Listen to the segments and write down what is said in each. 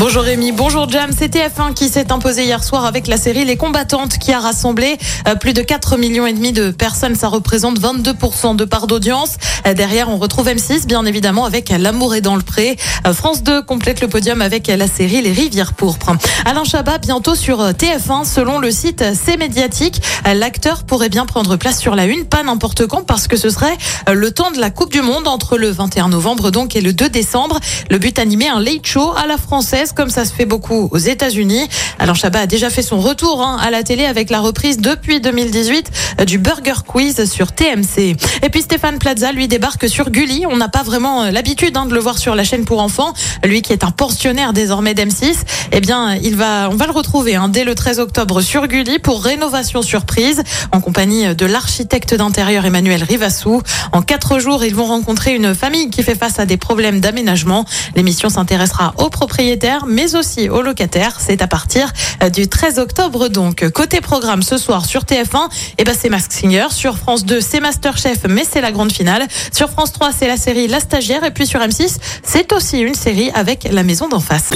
Bonjour Rémi, bonjour Jam. C'est TF1 qui s'est imposé hier soir avec la série Les Combattantes qui a rassemblé euh, plus de 4 millions et demi de personnes. Ça représente 22% de part d'audience. Euh, Derrière, on retrouve M6, bien évidemment, avec L'amour est dans le pré. Euh, France 2 complète le podium avec la série Les Rivières pourpres. Alain Chabat, bientôt sur TF1, selon le site C'est médiatique. L'acteur pourrait bien prendre place sur la une, pas n'importe quand, parce que ce serait le temps de la Coupe du Monde entre le 21 novembre donc et le 2 décembre. Le but animé, un late show à la française comme ça se fait beaucoup aux États-Unis. Alain Chabat a déjà fait son retour hein, à la télé avec la reprise depuis 2018 euh, du Burger Quiz sur TMC. Et puis Stéphane Plaza, lui, débarque sur Gulli. On n'a pas vraiment euh, l'habitude hein, de le voir sur la chaîne pour enfants. Lui qui est un pensionnaire désormais d'M6, eh bien, il va, on va le retrouver hein, dès le 13 octobre sur Gulli pour rénovation surprise en compagnie de l'architecte d'intérieur Emmanuel Rivassou. En quatre jours, ils vont rencontrer une famille qui fait face à des problèmes d'aménagement. L'émission s'intéressera aux propriétaires mais aussi aux locataires. C'est à partir euh, du 13 octobre donc. Côté programme ce soir sur TF1, eh ben c'est Mask Singer. Sur France 2, c'est Masterchef, mais c'est la grande finale. Sur France 3, c'est la série La Stagiaire. Et puis sur M6, c'est aussi une série avec La Maison d'en face.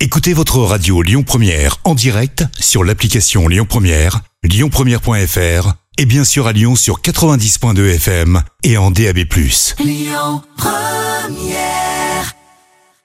Écoutez votre radio Lyon Première en direct sur l'application Lyon Première, lyonpremière.fr et bien sûr à Lyon sur 90.2 FM et en DAB+. Lyon Première